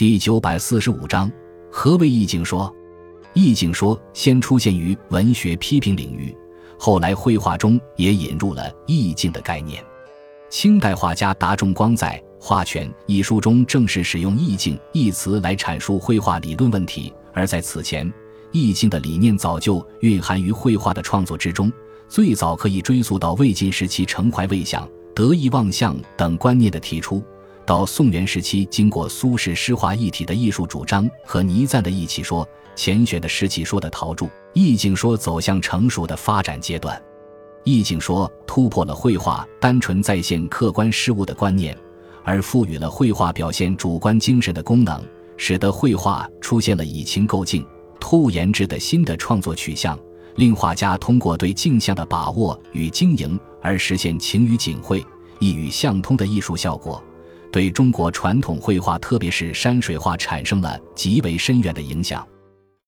第九百四十五章，何为意境说？意境说先出现于文学批评领域，后来绘画中也引入了意境的概念。清代画家达仲光在《画权》一书中正式使用“意境”一词来阐述绘画理论问题。而在此前，意境的理念早就蕴含于绘画的创作之中，最早可以追溯到魏晋时期程怀魏想、得意忘相等观念的提出。到宋元时期，经过苏轼诗画一体的艺术主张和倪瓒的意气说、钱学的诗气说的陶铸，意境说走向成熟的发展阶段。意境说突破了绘画单纯再现客观事物的观念，而赋予了绘画表现主观精神的功能，使得绘画出现了以情构境、突言志的新的创作取向，令画家通过对镜像的把握与经营而实现情与景会、意与相通的艺术效果。对中国传统绘画，特别是山水画，产生了极为深远的影响。